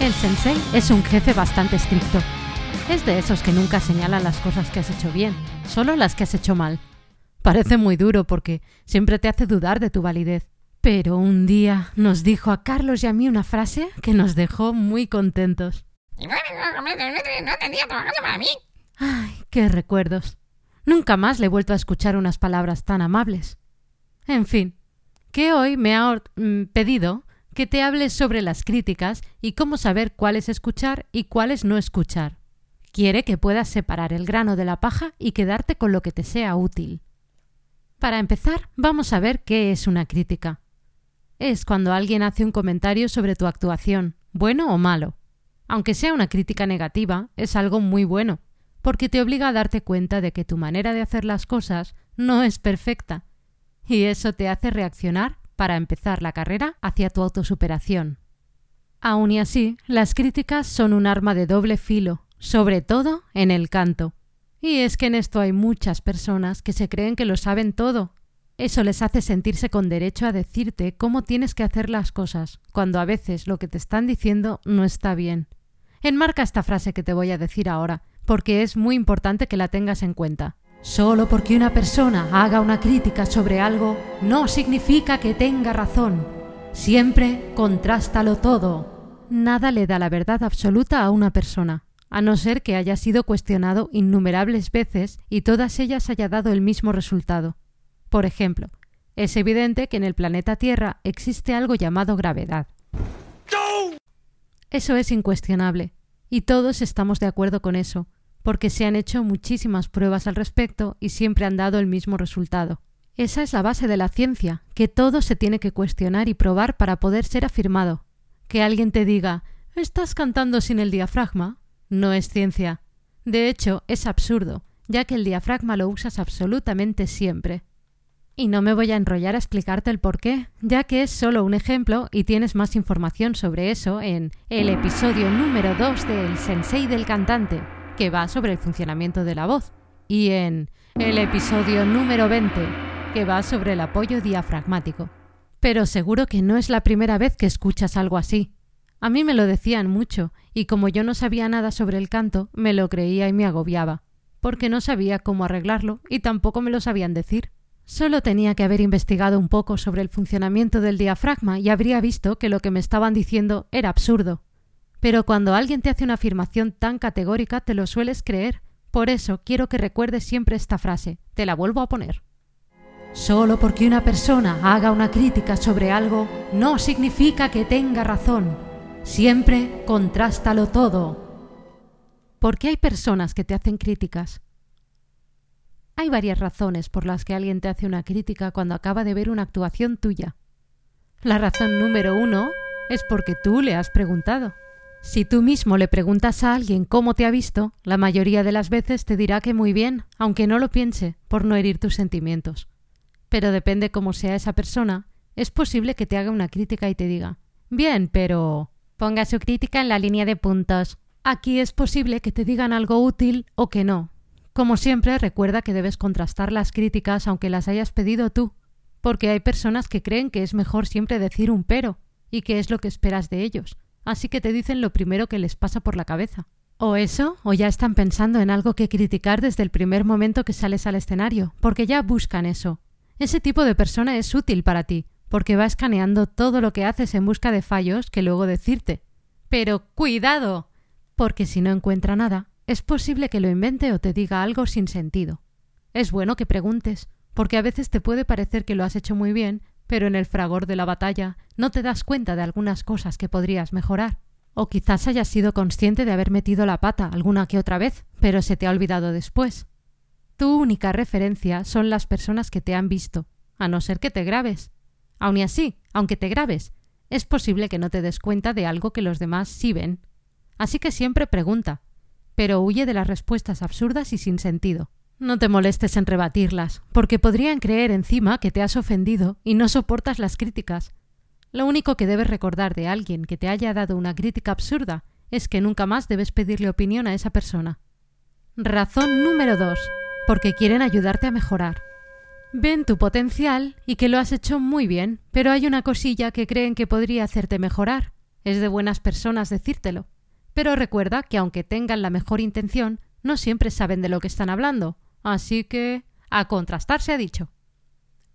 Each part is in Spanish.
El sensei es un jefe bastante estricto. Es de esos que nunca señalan las cosas que has hecho bien, solo las que has hecho mal. Parece muy duro porque siempre te hace dudar de tu validez. Pero un día nos dijo a Carlos y a mí una frase que nos dejó muy contentos. Ay, qué recuerdos. Nunca más le he vuelto a escuchar unas palabras tan amables. En fin, que hoy me ha mm, pedido que te hables sobre las críticas y cómo saber cuáles escuchar y cuáles no escuchar. Quiere que puedas separar el grano de la paja y quedarte con lo que te sea útil. Para empezar, vamos a ver qué es una crítica. Es cuando alguien hace un comentario sobre tu actuación, bueno o malo. Aunque sea una crítica negativa, es algo muy bueno, porque te obliga a darte cuenta de que tu manera de hacer las cosas no es perfecta, y eso te hace reaccionar para empezar la carrera hacia tu autosuperación. Aun y así, las críticas son un arma de doble filo, sobre todo en el canto. Y es que en esto hay muchas personas que se creen que lo saben todo. Eso les hace sentirse con derecho a decirte cómo tienes que hacer las cosas, cuando a veces lo que te están diciendo no está bien. Enmarca esta frase que te voy a decir ahora, porque es muy importante que la tengas en cuenta. Solo porque una persona haga una crítica sobre algo no significa que tenga razón. Siempre contrástalo todo. Nada le da la verdad absoluta a una persona, a no ser que haya sido cuestionado innumerables veces y todas ellas haya dado el mismo resultado. Por ejemplo, es evidente que en el planeta Tierra existe algo llamado gravedad. Eso es incuestionable, y todos estamos de acuerdo con eso, porque se han hecho muchísimas pruebas al respecto y siempre han dado el mismo resultado. Esa es la base de la ciencia, que todo se tiene que cuestionar y probar para poder ser afirmado. Que alguien te diga ¿Estás cantando sin el diafragma? no es ciencia. De hecho, es absurdo, ya que el diafragma lo usas absolutamente siempre. Y no me voy a enrollar a explicarte el por qué, ya que es solo un ejemplo y tienes más información sobre eso en el episodio número 2 del Sensei del Cantante, que va sobre el funcionamiento de la voz, y en el episodio número 20, que va sobre el apoyo diafragmático. Pero seguro que no es la primera vez que escuchas algo así. A mí me lo decían mucho, y como yo no sabía nada sobre el canto, me lo creía y me agobiaba, porque no sabía cómo arreglarlo y tampoco me lo sabían decir. Solo tenía que haber investigado un poco sobre el funcionamiento del diafragma y habría visto que lo que me estaban diciendo era absurdo. Pero cuando alguien te hace una afirmación tan categórica te lo sueles creer. Por eso quiero que recuerdes siempre esta frase. Te la vuelvo a poner. Solo porque una persona haga una crítica sobre algo no significa que tenga razón. Siempre contrástalo todo. ¿Por qué hay personas que te hacen críticas? Hay varias razones por las que alguien te hace una crítica cuando acaba de ver una actuación tuya. La razón número uno es porque tú le has preguntado. Si tú mismo le preguntas a alguien cómo te ha visto, la mayoría de las veces te dirá que muy bien, aunque no lo piense, por no herir tus sentimientos. Pero depende cómo sea esa persona, es posible que te haga una crítica y te diga Bien, pero. Ponga su crítica en la línea de puntos. Aquí es posible que te digan algo útil o que no. Como siempre, recuerda que debes contrastar las críticas aunque las hayas pedido tú, porque hay personas que creen que es mejor siempre decir un pero, y que es lo que esperas de ellos así que te dicen lo primero que les pasa por la cabeza. O eso, o ya están pensando en algo que criticar desde el primer momento que sales al escenario, porque ya buscan eso. Ese tipo de persona es útil para ti, porque va escaneando todo lo que haces en busca de fallos que luego decirte. Pero cuidado, porque si no encuentra nada, es posible que lo invente o te diga algo sin sentido. Es bueno que preguntes, porque a veces te puede parecer que lo has hecho muy bien, pero en el fragor de la batalla no te das cuenta de algunas cosas que podrías mejorar. O quizás hayas sido consciente de haber metido la pata alguna que otra vez, pero se te ha olvidado después. Tu única referencia son las personas que te han visto, a no ser que te grabes. Aun así, aunque te grabes, es posible que no te des cuenta de algo que los demás sí ven. así que siempre pregunta, pero huye de las respuestas absurdas y sin sentido. No te molestes en rebatirlas, porque podrían creer encima que te has ofendido y no soportas las críticas. Lo único que debes recordar de alguien que te haya dado una crítica absurda es que nunca más debes pedirle opinión a esa persona. Razón número 2. Porque quieren ayudarte a mejorar. Ven tu potencial y que lo has hecho muy bien, pero hay una cosilla que creen que podría hacerte mejorar. Es de buenas personas decírtelo. Pero recuerda que aunque tengan la mejor intención, no siempre saben de lo que están hablando. Así que... a contrastar se ha dicho.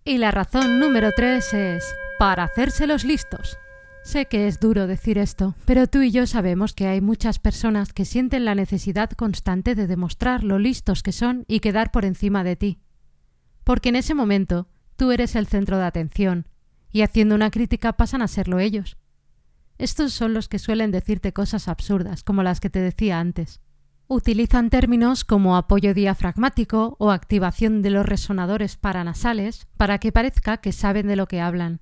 Y la razón número 3 es... para hacérselos listos. Sé que es duro decir esto, pero tú y yo sabemos que hay muchas personas que sienten la necesidad constante de demostrar lo listos que son y quedar por encima de ti. Porque en ese momento tú eres el centro de atención, y haciendo una crítica pasan a serlo ellos. Estos son los que suelen decirte cosas absurdas, como las que te decía antes. Utilizan términos como apoyo diafragmático o activación de los resonadores paranasales para que parezca que saben de lo que hablan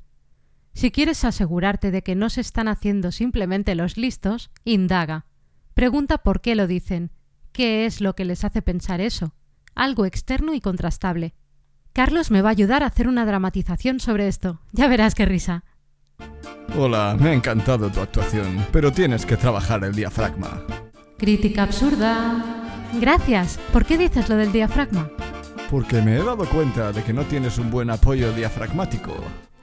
si quieres asegurarte de que no se están haciendo simplemente los listos, indaga. Pregunta por qué lo dicen, qué es lo que les hace pensar eso, algo externo y contrastable. Carlos me va a ayudar a hacer una dramatización sobre esto. Ya verás qué risa. Hola, me ha encantado tu actuación, pero tienes que trabajar el diafragma. Crítica absurda. Gracias. ¿Por qué dices lo del diafragma? Porque me he dado cuenta de que no tienes un buen apoyo diafragmático.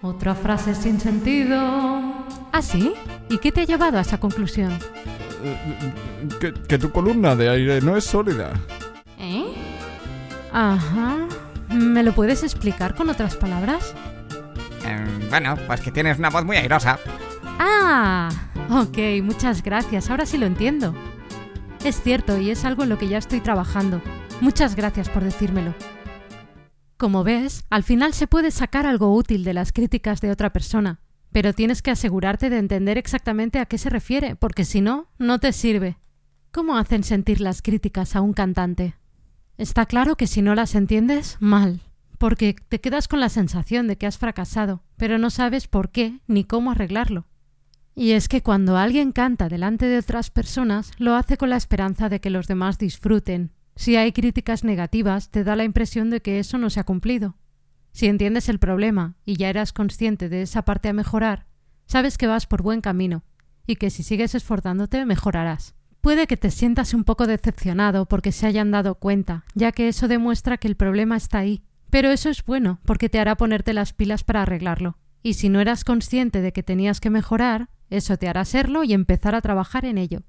Otra frase sin sentido. ¿Ah, sí? ¿Y qué te ha llevado a esa conclusión? Que, que tu columna de aire no es sólida. ¿Eh? Ajá. ¿Me lo puedes explicar con otras palabras? Em, bueno, pues que tienes una voz muy airosa. Ah, ok, muchas gracias. Ahora sí lo entiendo. Es cierto y es algo en lo que ya estoy trabajando. Muchas gracias por decírmelo. Como ves, al final se puede sacar algo útil de las críticas de otra persona, pero tienes que asegurarte de entender exactamente a qué se refiere, porque si no, no te sirve. ¿Cómo hacen sentir las críticas a un cantante? Está claro que si no las entiendes, mal, porque te quedas con la sensación de que has fracasado, pero no sabes por qué ni cómo arreglarlo. Y es que cuando alguien canta delante de otras personas, lo hace con la esperanza de que los demás disfruten, si hay críticas negativas, te da la impresión de que eso no se ha cumplido. Si entiendes el problema y ya eras consciente de esa parte a mejorar, sabes que vas por buen camino y que si sigues esforzándote mejorarás. Puede que te sientas un poco decepcionado porque se hayan dado cuenta, ya que eso demuestra que el problema está ahí. Pero eso es bueno porque te hará ponerte las pilas para arreglarlo. Y si no eras consciente de que tenías que mejorar, eso te hará serlo y empezar a trabajar en ello.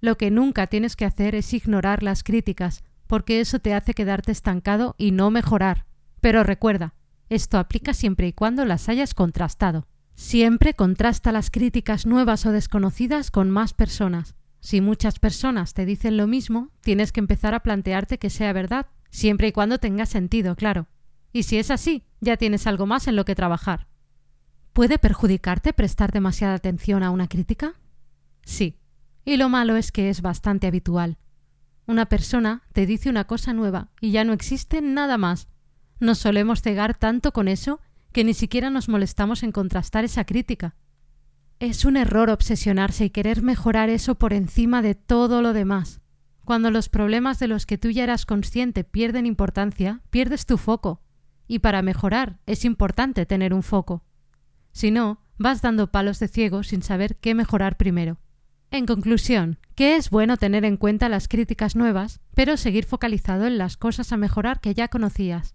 Lo que nunca tienes que hacer es ignorar las críticas, porque eso te hace quedarte estancado y no mejorar. Pero recuerda, esto aplica siempre y cuando las hayas contrastado. Siempre contrasta las críticas nuevas o desconocidas con más personas. Si muchas personas te dicen lo mismo, tienes que empezar a plantearte que sea verdad, siempre y cuando tenga sentido, claro. Y si es así, ya tienes algo más en lo que trabajar. ¿Puede perjudicarte prestar demasiada atención a una crítica? Sí, y lo malo es que es bastante habitual. Una persona te dice una cosa nueva y ya no existe nada más. Nos solemos cegar tanto con eso que ni siquiera nos molestamos en contrastar esa crítica. Es un error obsesionarse y querer mejorar eso por encima de todo lo demás. Cuando los problemas de los que tú ya eras consciente pierden importancia, pierdes tu foco. Y para mejorar es importante tener un foco. Si no, vas dando palos de ciego sin saber qué mejorar primero. En conclusión, que es bueno tener en cuenta las críticas nuevas, pero seguir focalizado en las cosas a mejorar que ya conocías.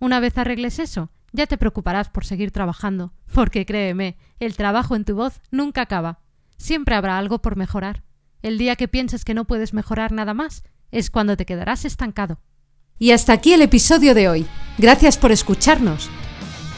Una vez arregles eso, ya te preocuparás por seguir trabajando, porque créeme, el trabajo en tu voz nunca acaba. Siempre habrá algo por mejorar. El día que pienses que no puedes mejorar nada más, es cuando te quedarás estancado. Y hasta aquí el episodio de hoy. Gracias por escucharnos.